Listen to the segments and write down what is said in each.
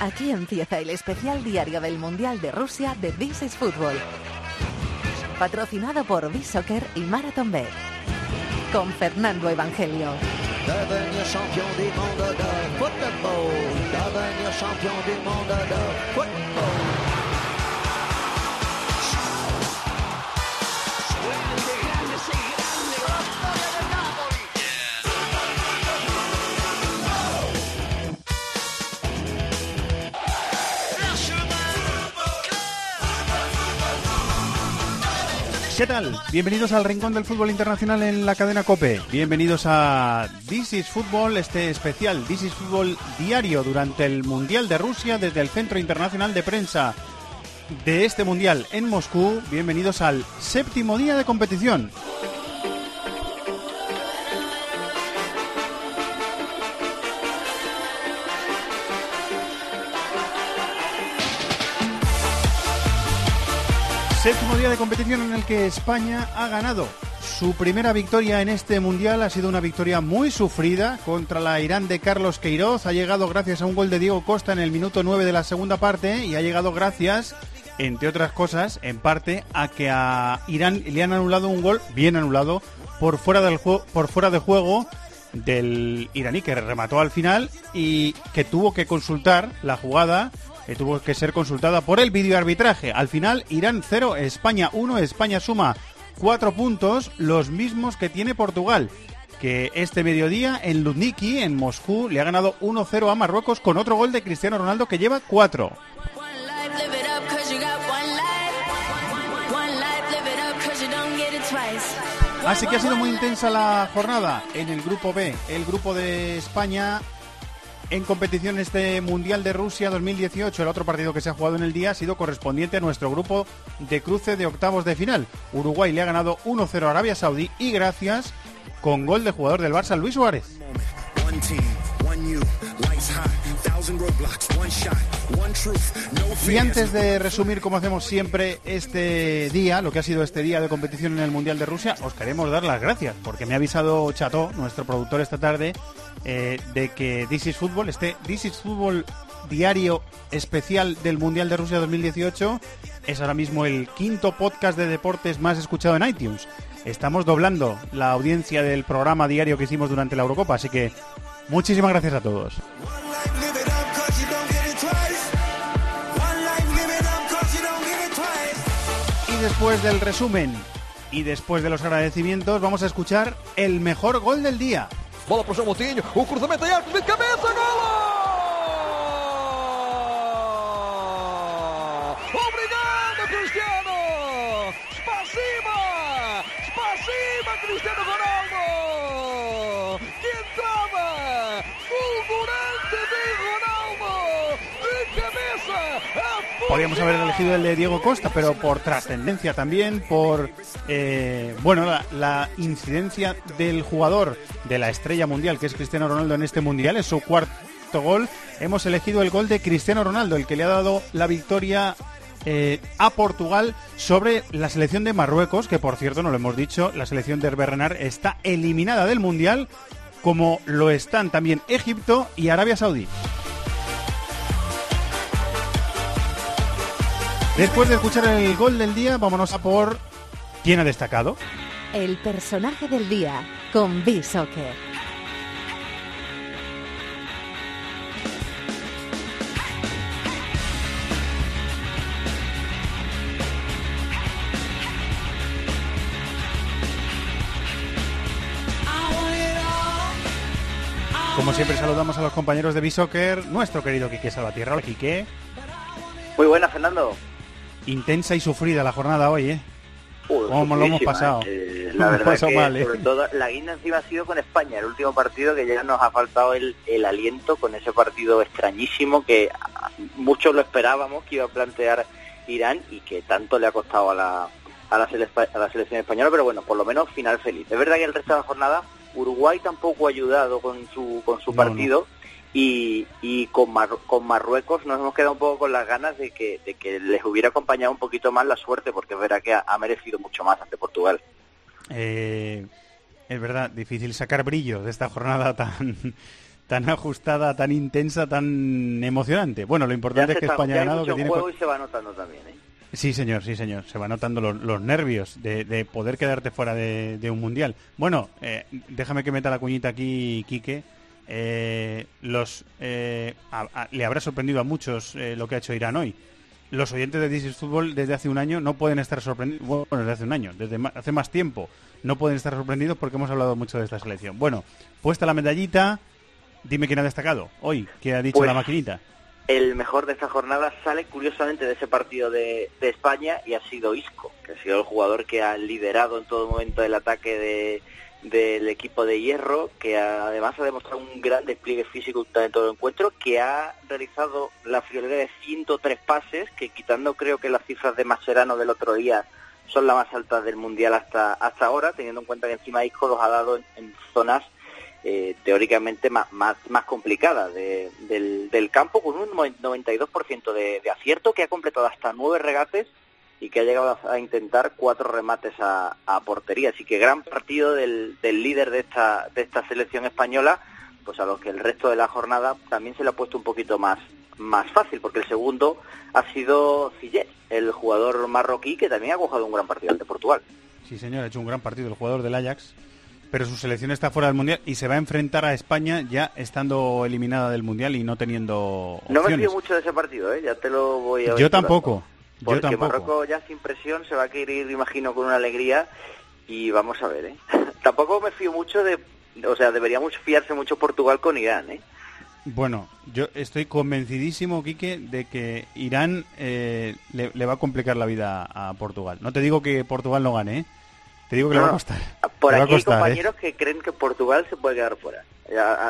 Aquí empieza el especial diario del Mundial de Rusia de This is Football. Patrocinado por B-Soccer y Marathon Bet. Con Fernando Evangelio. ¿Qué tal? Bienvenidos al Rincón del Fútbol Internacional en la cadena COPE. Bienvenidos a This is Football, este especial This is Football diario durante el Mundial de Rusia desde el Centro Internacional de Prensa de este Mundial en Moscú. Bienvenidos al séptimo día de competición. Séptimo día de competición en el que España ha ganado su primera victoria en este mundial. Ha sido una victoria muy sufrida contra la Irán de Carlos Queiroz. Ha llegado gracias a un gol de Diego Costa en el minuto 9 de la segunda parte y ha llegado gracias, entre otras cosas, en parte a que a Irán le han anulado un gol bien anulado por fuera del por fuera de juego del iraní que remató al final y que tuvo que consultar la jugada que tuvo que ser consultada por el videoarbitraje. Al final, Irán 0, España 1, España suma 4 puntos, los mismos que tiene Portugal, que este mediodía en Ludniki, en Moscú, le ha ganado 1-0 a Marruecos con otro gol de Cristiano Ronaldo que lleva 4. Así que ha sido muy intensa la jornada en el grupo B, el grupo de España en competición este Mundial de Rusia 2018. El otro partido que se ha jugado en el día ha sido correspondiente a nuestro grupo de cruce de octavos de final. Uruguay le ha ganado 1-0 a Arabia Saudí y gracias con gol de jugador del Barça, Luis Suárez. Y antes de resumir, como hacemos siempre, este día, lo que ha sido este día de competición en el Mundial de Rusia, os queremos dar las gracias, porque me ha avisado Chato, nuestro productor esta tarde, eh, de que This is Football, este This is Football diario especial del Mundial de Rusia 2018, es ahora mismo el quinto podcast de deportes más escuchado en iTunes. Estamos doblando la audiencia del programa diario que hicimos durante la Eurocopa, así que muchísimas gracias a todos. Y después del resumen y después de los agradecimientos, vamos a escuchar el mejor gol del día. Bola pro João Moutinho, o cruzamento em arco de cabeça, Podríamos haber elegido el de Diego Costa, pero por trascendencia también, por eh, bueno la, incidencia del jugador de la estrella mundial, que es Cristiano Ronaldo en este mundial, es su cuarto gol. Hemos elegido el gol de Cristiano Ronaldo, el que le ha dado la victoria eh, a Portugal sobre la selección de Marruecos, que por cierto, no lo hemos dicho, la selección de Hervé Renard está eliminada del mundial, como lo están también Egipto y Arabia Saudí. Después de escuchar el gol del día, vámonos a por quién ha destacado. El personaje del día con B-Soccer. Como siempre saludamos a los compañeros de B-Soccer, nuestro querido Quique Salvatierra. Hola, Quique. Muy buena, Fernando. Intensa y sufrida la jornada hoy, ¿eh? Uy, ¿Cómo lo hemos pasado? Eh, la verdad que mal, ¿eh? sobre todo la guinda encima ha sido con España, el último partido que ya nos ha faltado el, el aliento con ese partido extrañísimo que muchos lo esperábamos que iba a plantear Irán y que tanto le ha costado a la, a la, sele- a la selección española, pero bueno, por lo menos final feliz. Es verdad que el resto de la jornada Uruguay tampoco ha ayudado con su, con su No, partido y, y con, Mar- con Marruecos nos hemos quedado un poco con las ganas de que, de que les hubiera acompañado un poquito más la suerte, porque es verdad que ha, ha merecido mucho más ante Portugal. Eh, es verdad, difícil sacar brillo de esta jornada tan, tan ajustada, tan intensa, tan emocionante. Bueno, lo importante es que España ha ganado. Que tiene... juego y se va notando también, ¿eh? Sí, señor, sí, señor. Se va notando los, nervios de, poder quedarte fuera de, un mundial. Bueno, eh, déjame que meta la cuñita aquí, Quique. Eh, los, eh, le habrá sorprendido a muchos lo que ha hecho Irán hoy. Los oyentes de This Fútbol desde hace un año no pueden estar sorprendidos, bueno, desde hace un año, desde hace más tiempo, no pueden estar sorprendidos porque hemos hablado mucho de esta selección. Bueno, puesta la medallita, dime quién ha destacado hoy, qué ha dicho pues la maquinita el mejor de esta jornada sale curiosamente de ese partido de, España y ha sido Isco, que ha sido el jugador que ha liderado en todo momento el ataque del equipo de hierro, que además ha demostrado un gran despliegue físico en todo el encuentro, que ha realizado la friolera de 103 pases, que quitando creo que las cifras de Maserano del otro día son las más altas del Mundial hasta, hasta ahora, teniendo en cuenta que encima Isco los ha dado en zonas eh, teóricamente más, más, más complicada del, del, campo, con un 92% de, de acierto, que ha completado hasta nueve regates y que ha llegado a, intentar cuatro remates a, portería. Así que gran partido del, del, líder de esta, de esta selección española, pues a los que el resto de la jornada también se le ha puesto un poquito más, más fácil, porque el segundo ha sido Cillet, el jugador marroquí, que también ha cojado un gran partido ante Portugal. Sí, señor, ha hecho un gran partido el jugador del Ajax pero su selección está fuera del mundial y se va a enfrentar a España ya estando eliminada del mundial y no teniendo opciones. No me fío mucho de ese partido, ¿eh? ya te lo voy a. Yo tampoco. Porque yo. Marruecos ya sin presión se va a querer, imagino, con una alegría y vamos a ver, ¿eh? tampoco me fío mucho de, o sea, deberíamos fiarse mucho Portugal con Irán, ¿eh? Bueno, yo estoy convencidísimo, Quique, de que Irán eh, le, le, va a complicar la vida a Portugal. No te digo que Portugal no gane, ¿eh? Te digo que le va a costar. Por aquí hay ¿eh? compañeros que creen que Portugal se puede quedar fuera.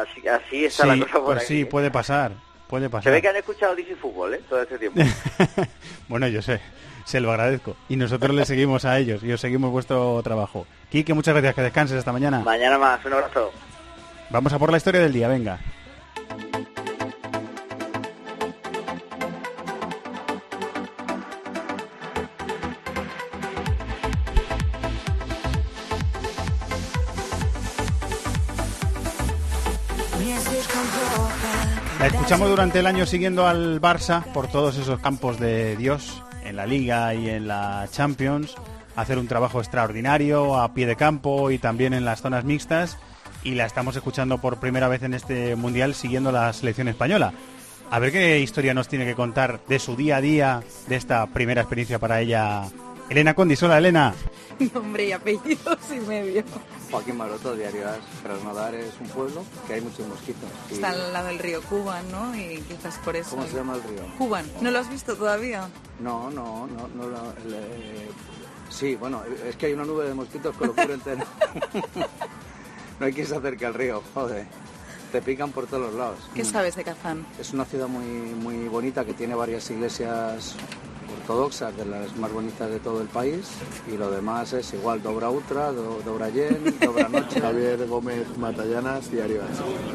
Así, así está la cosa por pues Sí, puede pasar. Puede pasar. Se ve que han escuchado DC Fútbol, ¿eh? Todo este tiempo. bueno, yo sé. Se lo agradezco. Y nosotros le seguimos a ellos y os seguimos vuestro trabajo. Quique, muchas gracias. Que descanses esta mañana. Mañana más. Un abrazo. Vamos a por la historia del día. Venga. La escuchamos durante el año siguiendo al Barça por todos esos campos de Dios, en la Liga y en la Champions, hacer un trabajo extraordinario a pie de campo y también en las zonas mixtas. Y la estamos escuchando por primera vez en este Mundial siguiendo la selección española. A ver qué historia nos tiene que contar de su día a día, de esta primera experiencia para ella. Elena Condis, hola Elena. Nombre y apellidos y medio. Joaquín Maroto, Diario As. Krasnodar es un pueblo que hay muchos mosquitos. Está al lado del río Cuban, ¿no? Y quizás por eso. ¿Cómo se llama el río? Cuban. ¿No lo has visto todavía? No, no, no. no Sí, bueno, es que hay una nube de mosquitos que lo cubre entero. no hay quien se acerque al río, joder. Te pican por todos los lados. ¿Qué sabes de Kazán? Es una ciudad muy, muy bonita que tiene varias iglesias ortodoxas, de las más bonitas de todo el país, y lo demás es igual, Dobra Ultra, Dobra Yen, Dobra Noche. Javier Gómez Matallanas, Diario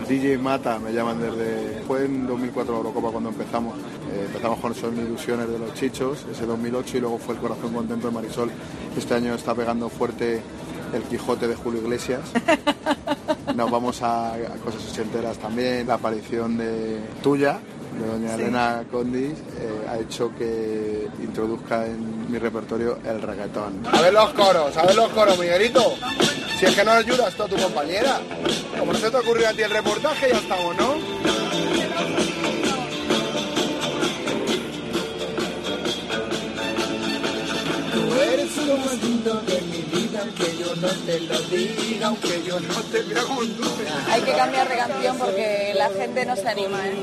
DJ Mata, me llaman desde... Fue en 2004 la Eurocopa cuando empezamos. Eh, empezamos con Son Ilusiones de los Chichos, ese 2008, y luego fue El Corazón Contento de Marisol. Este año está pegando fuerte El Quijote de Julio Iglesias. Nos vamos a, a cosas ochenteras también, la aparición de Tuya, de doña Elena Condis eh, ha hecho que introduzca en mi repertorio el reggaetón. A ver los coros, a ver los coros, Miguelito. Si es que no ayudas tú a tu compañera. Como no se te ocurrió a ti el reportaje, ya estamos, ¿no? Tú eres lo más lindo de mi vida, aunque yo no te lo diga, aunque yo no te como Hay que cambiar de canción porque la gente no se anima, ¿eh?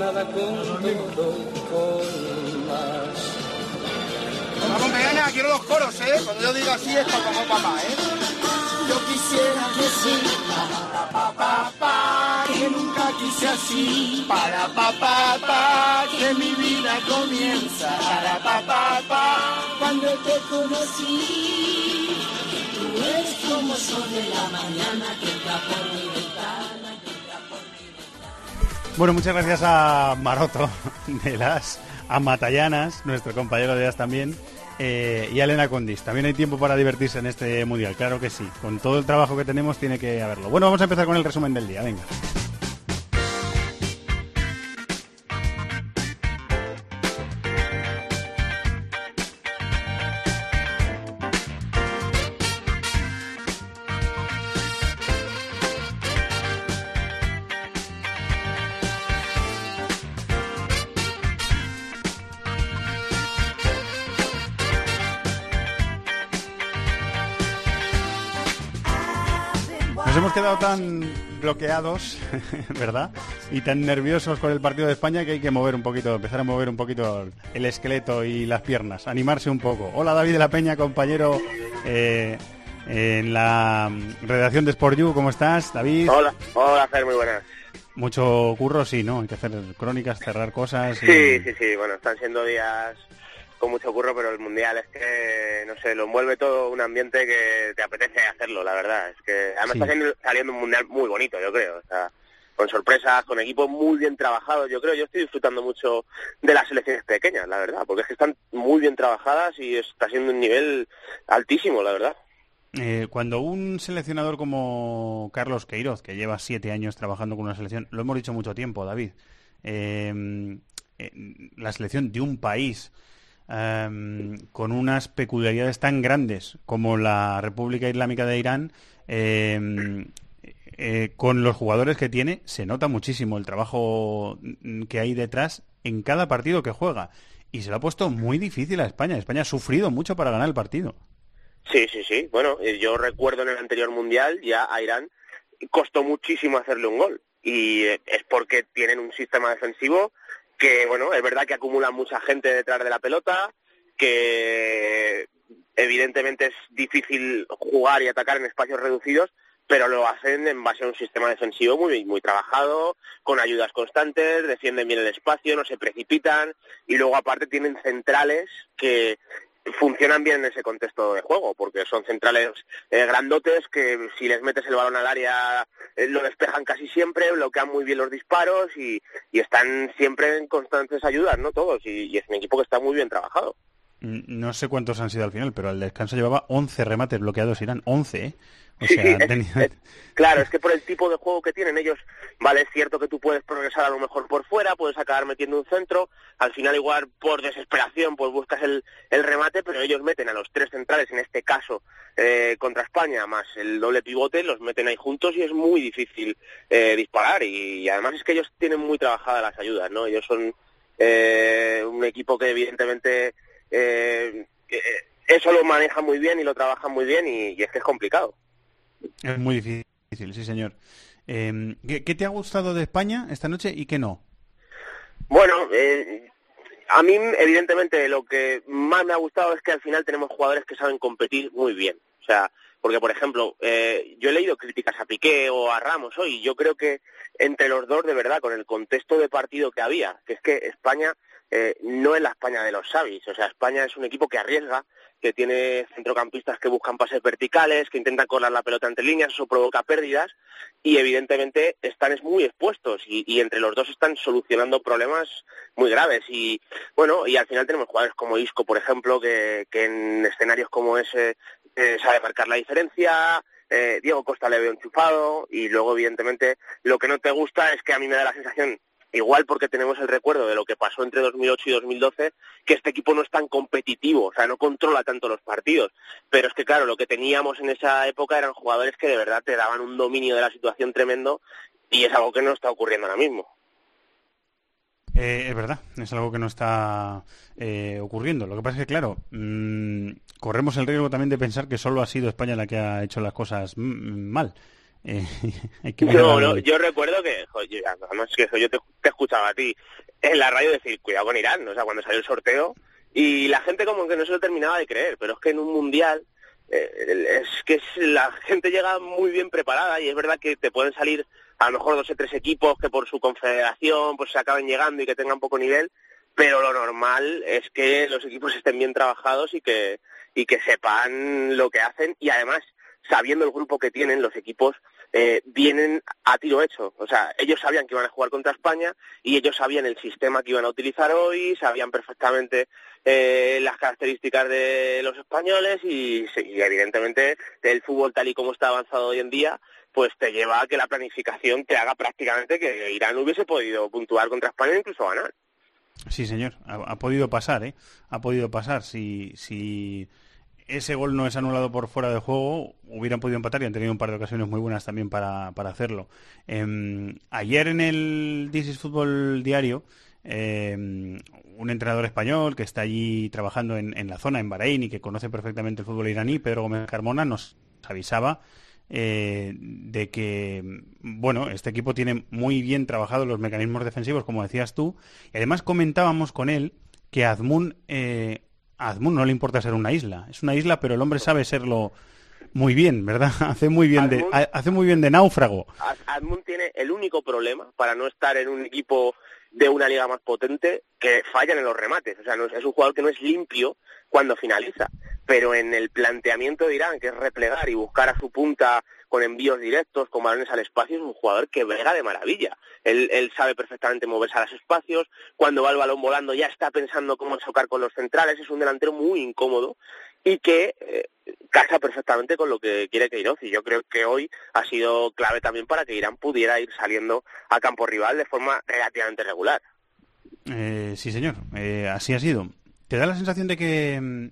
Vamos, mañana, quiero los coros, ¿eh? Cuando yo diga así es para como papá, ¿eh? Yo quisiera que sí, para pa, pa, que nunca quise así, para pa, pa, pa, que mi vida comienza, para pa, pa, pa, cuando te conocí, Bueno, muchas gracias a Maroto de las Amatallanas, nuestro compañero de ellas también, eh, y a Elena Condis. También hay tiempo para divertirse en este mundial, claro que sí. Con todo el trabajo que tenemos tiene que haberlo. Bueno, vamos a empezar con el resumen del día, venga. Tan bloqueados, ¿verdad? Y tan nerviosos con el partido de España que hay que mover un poquito, empezar a mover un poquito el esqueleto y las piernas, animarse un poco. Hola David de la Peña, compañero eh, en la redacción de Sport You, ¿cómo estás, David? Hola, hola, Fer, muy buenas. Mucho curro, sí, ¿no? Hay que hacer crónicas, cerrar cosas. Sí, sí, sí, bueno, están siendo días con mucho curro, pero el Mundial es que, no sé, lo envuelve todo un ambiente que te apetece hacerlo, la verdad. Es que además está saliendo un Mundial muy bonito, yo creo. O sea, con sorpresas, con equipos muy bien trabajados. Yo creo, yo estoy disfrutando mucho de las selecciones pequeñas, la verdad, porque es que están muy bien trabajadas y está siendo un nivel altísimo, la verdad. Eh, cuando un seleccionador como Carlos Queiroz, que lleva siete años trabajando con una selección, lo hemos dicho mucho tiempo, David, eh, eh, la selección de un país Em, con unas peculiaridades tan grandes como la República Islámica de Irán, em, eh, con los jugadores que tiene, se nota muchísimo el trabajo que hay detrás en cada partido que juega. Y se lo ha puesto muy difícil a España. España ha sufrido mucho para ganar el partido. Sí, sí, sí. Bueno, eh, yo recuerdo en el anterior Mundial ya a Irán costó muchísimo hacerle un gol. Y eh, es porque tienen un sistema defensivo que bueno, es verdad que acumulan mucha gente detrás de la pelota, que evidentemente es difícil jugar y atacar en espacios reducidos, pero lo hacen en base a un sistema defensivo muy muy trabajado, con ayudas constantes, defienden bien el espacio, no se precipitan y luego aparte tienen centrales que funcionan bien en ese contexto de juego, porque son centrales eh, grandotes que si les metes el balón al área eh, lo despejan casi siempre, bloquean muy bien los disparos y, están siempre en constantes ayudas, ¿no? Todos, y, es un equipo que está muy bien trabajado. No sé cuántos han sido al final, pero al descanso llevaba 11 remates bloqueados Irán, 11, ¿eh? claro, es que por el tipo de juego que tienen ellos, vale, es cierto que tú puedes progresar a lo mejor por fuera, puedes acabar metiendo un centro, al final igual por desesperación pues buscas el, el remate, pero ellos meten a los tres centrales, en este caso eh, contra España, más el doble pivote, los meten ahí juntos y es muy difícil eh, disparar y, además es que ellos tienen muy trabajadas las ayudas, ¿no? Ellos son eh, un equipo que evidentemente eso lo maneja muy bien y lo trabaja muy bien y es que es complicado. Es muy difícil, sí, señor. Em, ¿qué, te ha gustado de España esta noche y qué no? Bueno, eh, a mí, evidentemente, lo que más me ha gustado es que al final tenemos jugadores que saben competir muy bien. O sea, porque, por ejemplo, eh, yo he leído críticas a Piqué o a Ramos hoy, yo creo que entre los dos, de verdad, con el contexto de partido que había, que es que España eh, no es la España de los Xavis. O sea, España es un equipo que arriesga, que tiene centrocampistas que buscan pases verticales, que intentan colar la pelota entre líneas, eso provoca pérdidas y evidentemente están muy expuestos y, entre los dos están solucionando problemas muy graves y bueno, y al final tenemos jugadores como Isco, por ejemplo, que, en escenarios como ese eh, sabe marcar la diferencia, eh, Diego Costa le veo enchufado y luego evidentemente lo que no te gusta es que a mí me da la sensación igual porque tenemos el recuerdo de lo que pasó entre 2008 y 2012, que este equipo no es tan competitivo, o sea, no controla tanto los partidos. Pero es que, claro, lo que teníamos en esa época eran jugadores que de verdad te daban un dominio de la situación tremendo y es algo que no está ocurriendo ahora mismo. Eh, es verdad, es algo que no está eh, ocurriendo. Lo que pasa es que, claro, mm, corremos el riesgo también de pensar que solo ha sido España la que ha hecho las cosas mal. Eh, no, no, yo recuerdo que, además que yo te, escuchaba a ti en la radio decir, cuidado con Irán, o sea, cuando salió el sorteo, y la gente como que no se lo terminaba de creer, pero es que en un mundial eh, es que la gente llega muy bien preparada y es verdad que te pueden salir a lo mejor dos o tres equipos que por su confederación pues se acaben llegando y que tengan poco nivel, pero lo normal es que los equipos estén bien trabajados y que y que sepan lo que hacen y además sabiendo el grupo que tienen los equipos eh, vienen a tiro hecho. O sea, ellos sabían que iban a jugar contra España y ellos sabían el sistema que iban a utilizar hoy, sabían perfectamente eh, las características de los españoles y, evidentemente el fútbol tal y como está avanzado hoy en día, pues te lleva a que la planificación te haga prácticamente que Irán hubiese podido puntuar contra España e incluso ganar. Sí, señor, ha, ha podido pasar, ¿eh? Ha podido pasar. Si, si ese gol no es anulado por fuera de juego, hubieran podido empatar y han tenido un par de ocasiones muy buenas también para, hacerlo. Em, ayer en el This Fútbol Diario, em, un entrenador español que está allí trabajando en, la zona, en Bahrein, y que conoce perfectamente el fútbol iraní, Pedro Gómez Carmona, nos avisaba eh, de que, bueno, este equipo tiene muy bien trabajados los mecanismos defensivos, como decías tú, y además comentábamos con él que Azmun, eh, a no le importa ser una isla, es una isla, pero el hombre sabe serlo muy bien, ¿verdad? Hace muy bien de, hace muy bien de náufrago. Admund tiene el único problema para no estar en un equipo de una liga más potente que fallan en los remates. O sea, no es, es un jugador que no es limpio cuando finaliza. Pero en el planteamiento de Irán, que es replegar y buscar a su punta con envíos directos, con balones al espacio, es un jugador que brega de maravilla. Él, sabe perfectamente moverse a los espacios. Cuando va el balón volando ya está pensando cómo chocar con los centrales. Es un delantero muy incómodo y que eh, casa perfectamente con lo que quiere Queiroz y yo creo que hoy ha sido clave también para que Irán pudiera ir saliendo a campo rival de forma relativamente regular. Eh, sí, señor, eh, así ha sido. ¿Te da la sensación de que mm,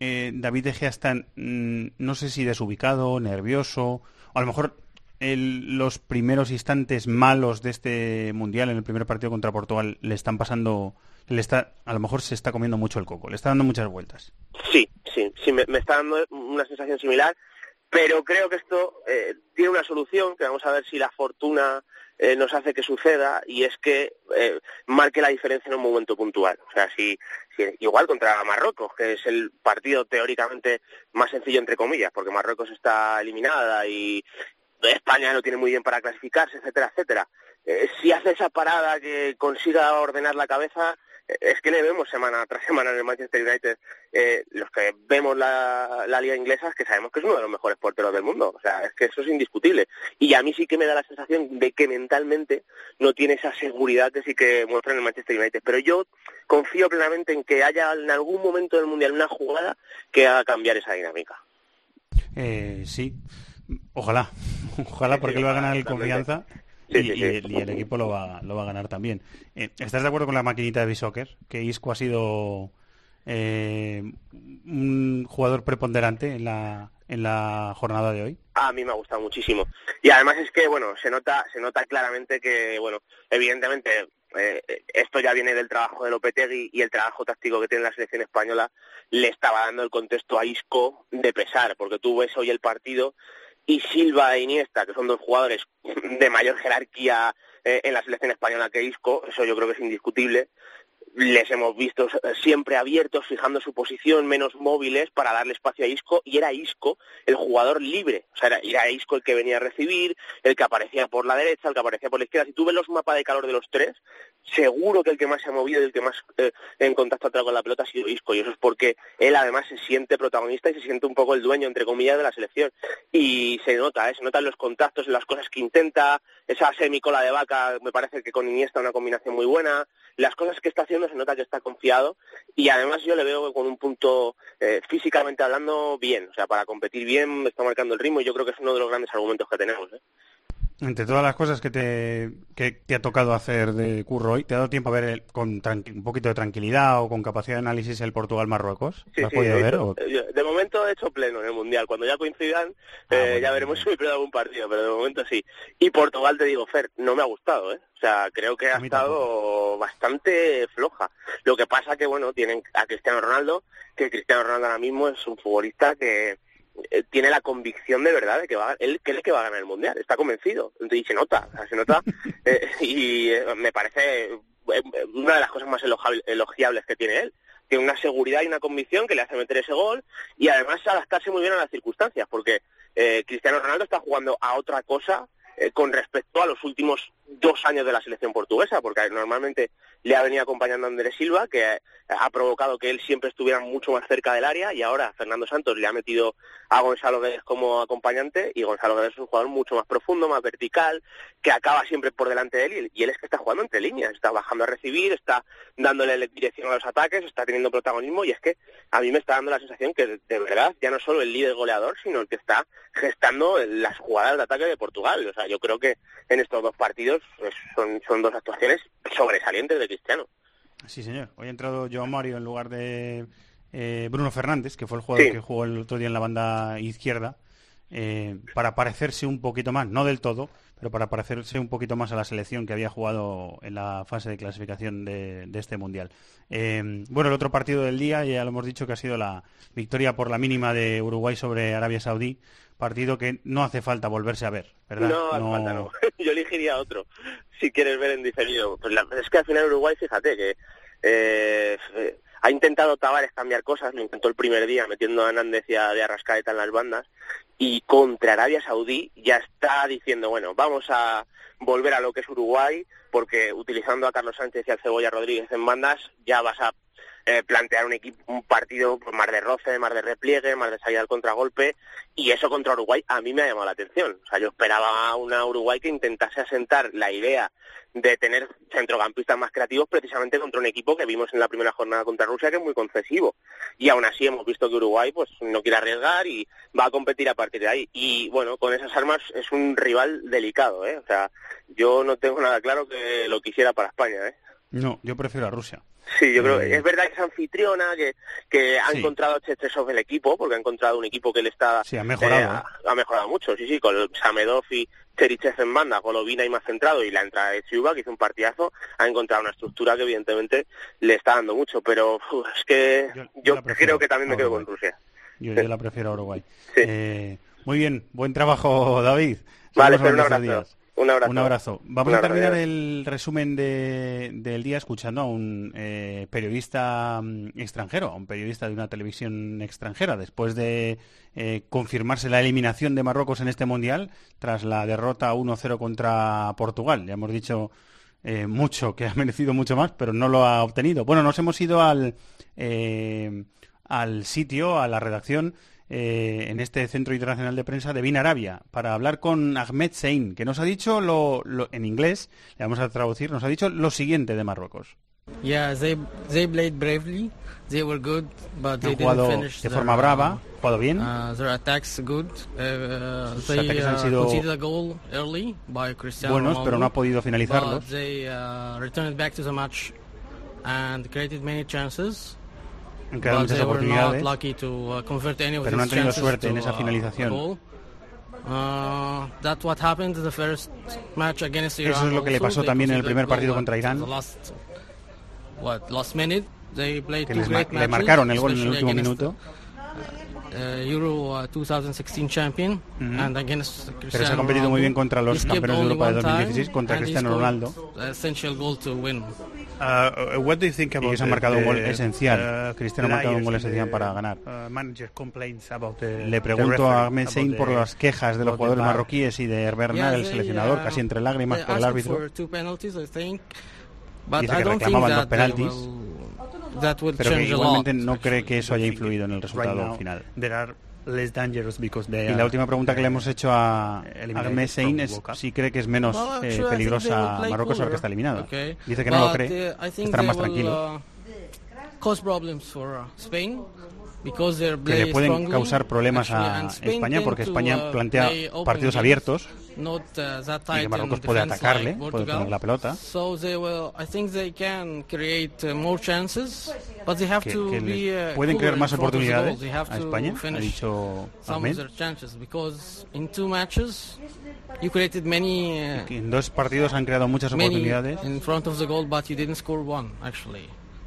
eh, David De Gea está, mm, no sé si desubicado, nervioso, a lo mejor el- los primeros instantes malos de este mundial en el primer partido contra Portugal le están pasando, le está, a lo mejor se está comiendo mucho el coco, le está dando muchas vueltas. Sí, sí, sí, me, me está dando una sensación similar, pero creo que esto eh, tiene una solución, que vamos a ver si la fortuna eh, nos hace que suceda, y es que eh, marque la diferencia en un momento puntual. O sea, si, igual contra Marruecos, que es el partido teóricamente más sencillo entre comillas, porque Marruecos está eliminada y España no tiene muy bien para clasificarse, etcétera, etcétera. Eh, si hace esa parada que consiga ordenar la cabeza, es que le vemos semana tras semana en el Manchester United. Eh, los que vemos la, la liga inglesa es que sabemos que es uno de los mejores porteros del mundo. O sea, es que eso es indiscutible. Y a mí sí que me da la sensación de que mentalmente no tiene esa seguridad que sí que muestra en el Manchester United. Pero yo confío plenamente en que haya en algún momento del Mundial una jugada que haga cambiar esa dinámica. Eh, sí, ojalá, ojalá porque sí, va a ganar el confianza Sí, y, sí, y sí. el, y el equipo lo va, lo va a ganar también. Eh, ¿Estás de acuerdo con la maquinita de Bisoccer? Que Isco ha sido eh, un jugador preponderante en la, en la jornada de hoy. A mí me ha gustado muchísimo. Y además es que, bueno, se nota, se nota claramente que, bueno, evidentemente eh, esto ya viene del trabajo de Lopetegui y el trabajo táctico que tiene la selección española le estaba dando el contexto a Isco de pesar, porque tú ves hoy el partido y Silva e Iniesta, que son dos jugadores de mayor jerarquía eh, en la selección española que Isco, eso yo creo que es indiscutible, les hemos visto eh, siempre abiertos, fijando su posición, menos móviles para darle espacio a Isco, y era Isco el jugador libre. O sea, era, Isco el que venía a recibir, el que aparecía por la derecha, el que aparecía por la izquierda. Si tú ves los mapas de calor de los tres, seguro que el que más se ha movido y el que más eh, en contacto ha con la pelota ha sido Isco, y eso es porque él además se siente protagonista y se siente un poco el dueño, entre comillas, de la selección. Y se nota, ¿eh? se notan los contactos, las cosas que intenta, esa semicola de vaca, me parece que con Iniesta una combinación muy buena, las cosas que está haciendo se nota que está confiado y además yo le veo con un punto eh, físicamente hablando bien, o sea, para competir bien está marcando el ritmo y yo creo que es uno de los grandes argumentos que tenemos. ¿eh? Entre todas las cosas que te, que te ha tocado hacer de curro hoy, ¿te ha dado tiempo a ver el- con un poquito de tranquilidad o con capacidad de análisis el Portugal-Marruecos? Sí, ¿Lo has sí, podido he ver? hecho- o- eh, de momento he hecho pleno en el Mundial. Cuando ya coincidan, Ah, eh, bueno, ya veremos si me pierdo algún partido, pero de momento sí. Y Portugal, te digo, Fer, no me ha gustado, ¿eh? O sea, creo que ha estado bastante floja. Lo que pasa que, bueno, tienen a Cristiano Ronaldo, que Cristiano Ronaldo ahora mismo es un futbolista que tiene la convicción de verdad de que va él cree que va a ganar el mundial está convencido. Y se nota o sea, se nota eh, y eh, me parece eh, una de las cosas más elogiables, que tiene él. Tiene una seguridad y una convicción que le hace meter ese gol y además adaptarse muy bien a las circunstancias porque eh, Cristiano Ronaldo está jugando a otra cosa eh, con respecto a los últimos dos años de la selección portuguesa, porque normalmente le ha venido acompañando a Andrés Silva, que ha provocado que él siempre estuviera mucho más cerca del área, y ahora Fernando Santos le ha metido a Gonzalo Guedes como acompañante, y Gonzalo Guedes es un jugador mucho más profundo, más vertical, que acaba siempre por delante de él, y él es que está jugando entre líneas, está bajando a recibir, está dándole dirección a los ataques, está teniendo protagonismo, y es que a mí me está dando la sensación que de verdad ya no solo el líder goleador, sino el que está gestando las jugadas de ataque de Portugal. O sea, yo creo que en estos dos partidos son, son dos actuaciones sobresalientes de Cristiano. Sí, señor. Hoy ha entrado Joao Mario en lugar de eh, Bruno Fernández, que fue el jugador Sí. que jugó el otro día en la banda izquierda, eh, para parecerse un poquito más, no del todo, pero para parecerse un poquito más a la selección que había jugado en la fase de clasificación de, este Mundial. Eh, bueno, el otro partido del día, ya lo hemos dicho que ha sido la victoria por la mínima de Uruguay sobre Arabia Saudí, partido que no hace falta volverse a ver, ¿verdad? No, no... Falta, no. yo elegiría otro, si quieres ver en diferido. Pues es que al final Uruguay, fíjate que... Eh, ha intentado Tavares cambiar cosas, lo intentó el primer día metiendo a Hernández y a de Arrascaeta en las bandas, y contra Arabia Saudí ya está diciendo, bueno, vamos a volver a lo que es Uruguay, porque utilizando a Carlos Sánchez y a Cebolla Rodríguez en bandas, ya vas a eh, plantear un equipo, un partido pues, más de roce, más de repliegue, más de salida al contragolpe, y eso contra Uruguay a mí me ha llamado la atención. O sea, yo esperaba a una Uruguay que intentase asentar la idea de tener centrocampistas más creativos precisamente contra un equipo que vimos en la primera jornada contra Rusia que es muy concesivo. Y aún así hemos visto que Uruguay pues no quiere arriesgar y va a competir a partir de ahí. Y bueno, con esas armas es un rival delicado, ¿eh? O sea, yo no tengo nada claro que lo quisiera para España, ¿eh? No, yo prefiero a Rusia. Sí, yo creo que eh, es verdad que es anfitriona, que, que ha encontrado encontrado el equipo, porque ha encontrado un equipo que le está... Sí, ha mejorado. Eh, ha, mejorado mucho, sí, sí, con Samedov y Cherichev en banda, Golovina y más centrado, y la entrada de Chuba, que hizo un partidazo, ha encontrado una estructura que evidentemente le está dando mucho, pero es que yo, creo que también me quedo con Rusia. Yo, la prefiero a Uruguay. Eh, muy bien, buen trabajo, David. Vale, pero un abrazo. Un abrazo. Un abrazo. Vamos a terminar el resumen del día escuchando a un eh, periodista mm, extranjero, a un periodista de una televisión extranjera, después de eh, confirmarse la eliminación de Marruecos en este Mundial, tras la derrota 1-0 contra Portugal. Ya hemos dicho eh, mucho, que ha merecido mucho más, pero no lo ha obtenido. Bueno, nos hemos ido al, al sitio, a la redacción eh, en este Centro Internacional de Prensa de Bin Arabia para hablar con Ahmed Sein, que nos ha dicho lo, en inglés, le vamos a traducir, nos ha dicho lo siguiente de Marruecos. They jugado didn't finish de forma brava, uh, jugado bien. Uh, their attacks good. Uh, Sus they ataques han sido a goal early by Cristiano buenos, pero no ha podido finalizarlos. Han creado muchas oportunidades, uh, pero no han tenido suerte en esa uh, finalización. Uh, Eso es lo que le pasó también en el primer partido contra Irán. Que les ma le marcaron el gol en el último minuto. Euro 2016 champion and against Pero se ha competido muy bien contra los campeones de Europa de 2016 contra Cristiano Ronaldo. Essential goal to win. Uh, what do you think about y que se ha marcado un gol esencial. Uh, Cristiano ha marcado un gol esencial para ganar. Uh, Le pregunto a Ahmed Sein por las quejas de los jugadores marroquíes y de Herbert el seleccionador, casi entre lágrimas por el árbitro. Dice que reclamaban dos penaltis, pero que igualmente no cree que eso haya influido en el resultado final. Y la última pregunta que le hemos hecho a Ahmed Sein es si cree que es menos eh, peligrosa Marruecos ahora que está eliminado. Dice que no lo cree, uh, estará más tranquilo. Uh, que le pueden causar problemas a España porque España plantea partidos abiertos uh, y que Marruecos puede atacarle, puede tener la pelota. Que, pueden crear más oportunidades a España, ha dicho Ahmed. En dos partidos han creado muchas oportunidades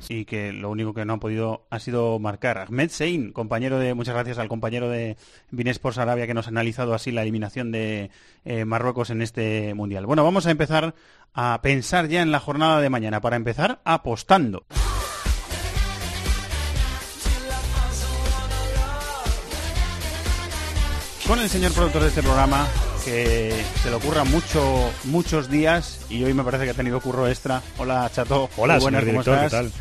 y que lo único que no ha podido ha sido marcar. Ahmed Sein, compañero de, muchas gracias al compañero de Sports Arabia que nos ha analizado así la eliminación de eh, Marruecos en este mundial. Bueno, vamos a empezar a pensar ya en la jornada de mañana. Para empezar, apostando. Con el señor productor de este programa, que se le ocurra mucho, muchos días y hoy me parece que ha tenido curro extra. Hola, Chato. Hola, buenas, ¿cómo estás? ¿qué tal?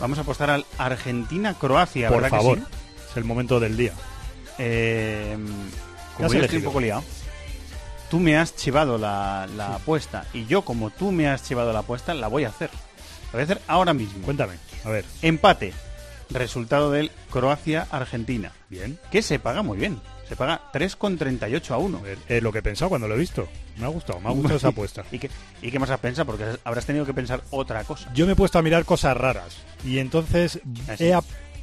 Vamos a apostar al Argentina-Croacia, Por favor, es el momento del día. Eh, como yo estoy un poco liado, tú me has chivado la, apuesta y yo, como tú me has chivado la apuesta, la voy a hacer. La voy a hacer ahora mismo. Cuéntame, a ver. Empate. Resultado del Croacia-Argentina. Bien. Que se paga muy bien. Se paga 3,38 a 1. Es lo que he pensado cuando lo he visto. Me ha gustado, me ha gustado esa apuesta. ¿Y qué, ¿Y qué más has pensado? Porque habrás tenido que pensar otra cosa. Yo me he puesto a mirar cosas raras. Y entonces he,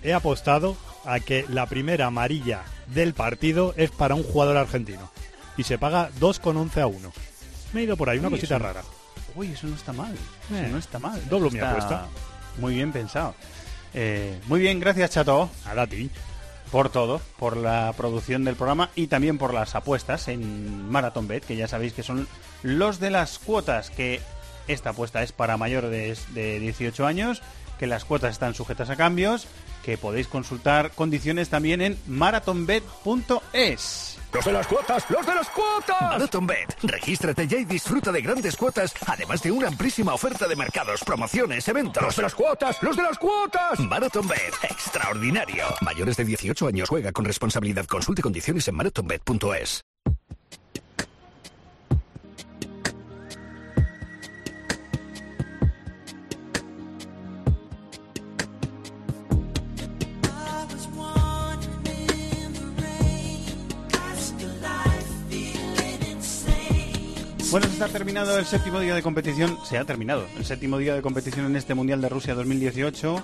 he apostado a que la primera amarilla del partido es para un jugador argentino. Y se paga 2,11 a 1. Me he ido por ahí, una Uy, cosita eso- rara. Uy, eso no está mal. Eh, no está mal. doblo mi apuesta. Muy bien pensado. Eh, muy bien, gracias Chato. A ti. Por todo, por la producción del programa y también por las apuestas en Marathon Bet, que ya sabéis que son los de las cuotas, que esta apuesta es para mayores de 18 años, que las cuotas están sujetas a cambios, que podéis consultar condiciones también en marathonbet.es. ¡Los de las cuotas! ¡Los de las cuotas! MarathonBet. Regístrate ya y disfruta de grandes cuotas, además de una amplísima oferta de mercados, promociones, eventos. ¡Los de las cuotas! ¡Los de las cuotas! MarathonBet. Extraordinario. Mayores de 18 años juega con responsabilidad. Consulte condiciones en marathonbet.es. Bueno, se está terminado el séptimo día de competición. Se ha terminado el séptimo día de competición en este Mundial de Rusia 2018.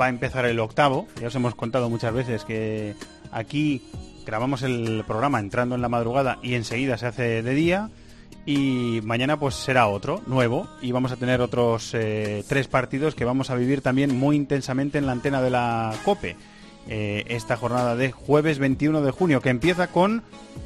Va a empezar el octavo. Ya os hemos contado muchas veces que aquí grabamos el programa entrando en la madrugada y enseguida se hace de día. Y mañana pues será otro, nuevo. Y vamos a tener otros eh, tres partidos que vamos a vivir también muy intensamente en la antena de la COPE. Eh, esta jornada de jueves 21 de junio, que empieza con,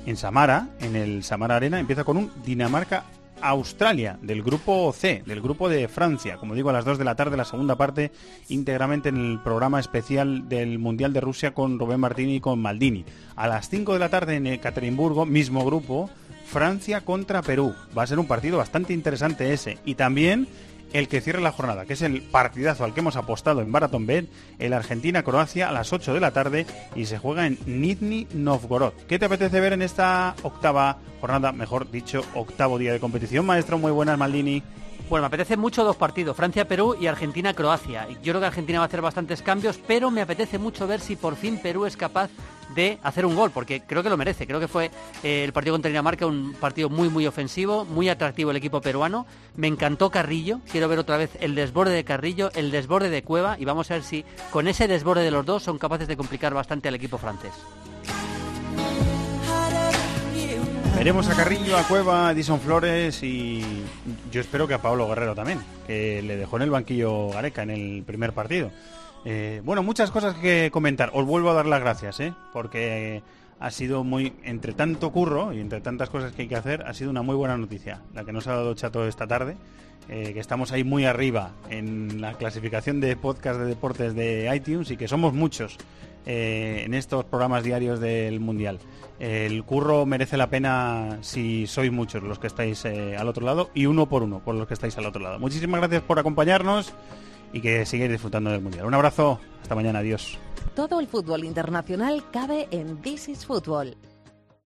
en Samara, en el Samara Arena, empieza con un Dinamarca-Australia del grupo C, del grupo de Francia. Como digo, a las 2 de la tarde, la segunda parte, íntegramente en el programa especial del Mundial de Rusia con Rubén Martini y con Maldini. A las 5 de la tarde en Ekaterimburgo, mismo grupo, Francia contra Perú. Va a ser un partido bastante interesante ese. Y también el que cierre la jornada, que es el partidazo al que hemos apostado en Marathon Bet, el Argentina-Croacia a las 8 de la tarde y se juega en Nizhny Novgorod. ¿Qué te apetece ver en esta octava jornada, mejor dicho, octavo día de competición, maestro? Muy buenas, Maldini. Pues me apetece mucho dos partidos, Francia-Perú y Argentina-Croacia. Yo creo que Argentina va a hacer bastantes cambios, pero me apetece mucho ver si por fin Perú es capaz de hacer un gol, porque creo que lo merece. Creo que fue eh, el partido contra Dinamarca un partido muy, muy ofensivo, muy atractivo el equipo peruano. Me encantó Carrillo, quiero ver otra vez el desborde de Carrillo, el desborde de Cueva, y vamos a ver si con ese desborde de los dos son capaces de complicar bastante al equipo francés. Veremos a Carrillo, a Cueva, a Edison Flores y yo espero que a Pablo Guerrero también, que le dejó en el banquillo Gareca en el primer partido. Eh, bueno, muchas cosas que comentar. Os vuelvo a dar las gracias, ¿eh? porque ha sido muy, entre tanto curro y entre tantas cosas que hay que hacer, ha sido una muy buena noticia la que nos ha dado Chato esta tarde. eh, que estamos ahí muy arriba en la clasificación de podcast de deportes de iTunes y que somos muchos en estos programas diarios del Mundial. El curro merece la pena si sois muchos los que estáis al otro lado y uno por uno por los que estáis al otro lado. Muchísimas gracias por acompañarnos y que sigáis disfrutando del Mundial. Un abrazo, hasta mañana, adiós. Todo el fútbol internacional cabe en This is Football.